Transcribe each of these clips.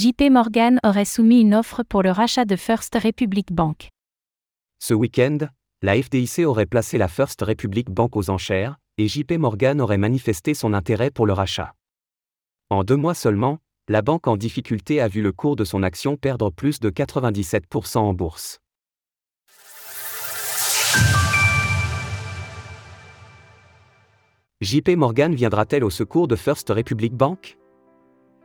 JP Morgan aurait soumis une offre pour le rachat de First Republic Bank. Ce week-end, la FDIC aurait placé la First Republic Bank aux enchères, et JP Morgan aurait manifesté son intérêt pour le rachat. En deux mois seulement, la banque en difficulté a vu le cours de son action perdre plus de 97% en bourse. JP Morgan viendra-t-elle au secours de First Republic Bank?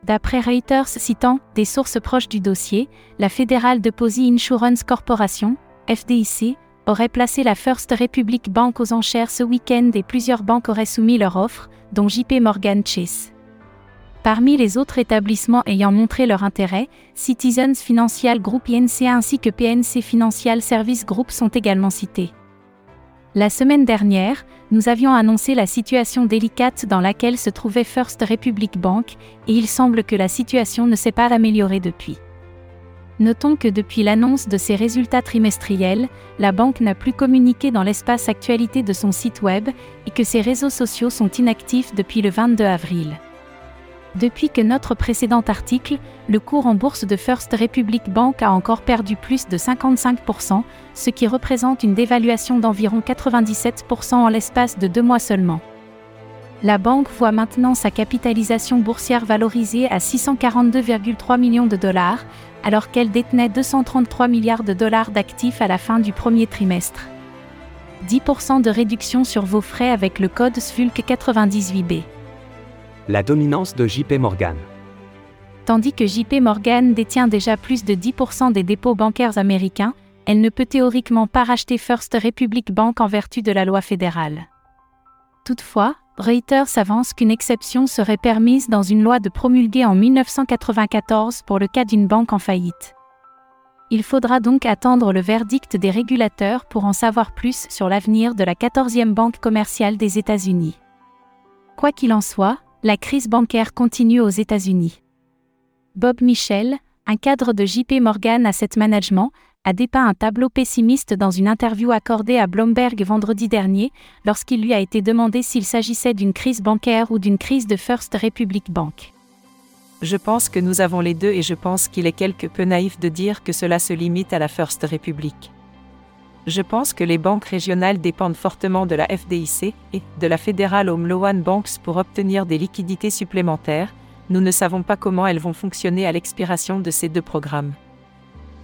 D'après Reuters citant des sources proches du dossier, la Federal Deposit Insurance Corporation, FDIC, aurait placé la First Republic Bank aux enchères ce week-end et plusieurs banques auraient soumis leur offre, dont JP Morgan Chase. Parmi les autres établissements ayant montré leur intérêt, Citizens Financial Group INC ainsi que PNC Financial Service Group sont également cités. La semaine dernière, nous avions annoncé la situation délicate dans laquelle se trouvait First Republic Bank, et il semble que la situation ne s'est pas améliorée depuis. Notons que depuis l'annonce de ses résultats trimestriels, la banque n'a plus communiqué dans l'espace actualité de son site web et que ses réseaux sociaux sont inactifs depuis le 22 avril. Depuis que notre précédent article, le cours en bourse de First Republic Bank a encore perdu plus de 55%, ce qui représente une dévaluation d'environ 97% en l'espace de deux mois seulement. La banque voit maintenant sa capitalisation boursière valorisée à 642,3 millions de dollars, alors qu'elle détenait 233 milliards de dollars d'actifs à la fin du premier trimestre. 10% de réduction sur vos frais avec le code SFULC 98B la dominance de JP Morgan. Tandis que JP Morgan détient déjà plus de 10% des dépôts bancaires américains, elle ne peut théoriquement pas racheter First Republic Bank en vertu de la loi fédérale. Toutefois, Reuters avance qu'une exception serait permise dans une loi de promulguée en 1994 pour le cas d'une banque en faillite. Il faudra donc attendre le verdict des régulateurs pour en savoir plus sur l'avenir de la 14e banque commerciale des États-Unis. Quoi qu'il en soit, la crise bancaire continue aux États-Unis. Bob Michel, un cadre de JP Morgan Asset Management, a dépeint un tableau pessimiste dans une interview accordée à Bloomberg vendredi dernier, lorsqu'il lui a été demandé s'il s'agissait d'une crise bancaire ou d'une crise de First Republic Bank. Je pense que nous avons les deux et je pense qu'il est quelque peu naïf de dire que cela se limite à la First Republic. Je pense que les banques régionales dépendent fortement de la FDIC et de la Federal Home Loan Banks pour obtenir des liquidités supplémentaires. Nous ne savons pas comment elles vont fonctionner à l'expiration de ces deux programmes.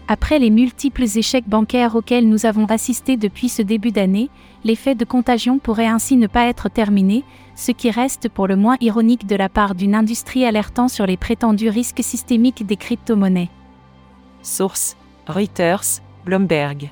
Après les multiples échecs bancaires auxquels nous avons assisté depuis ce début d'année, l'effet de contagion pourrait ainsi ne pas être terminé, ce qui reste pour le moins ironique de la part d'une industrie alertant sur les prétendus risques systémiques des crypto-monnaies. Source Reuters, Bloomberg.